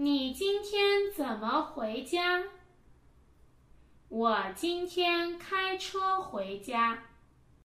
你今天怎么回家？我今天开车回家。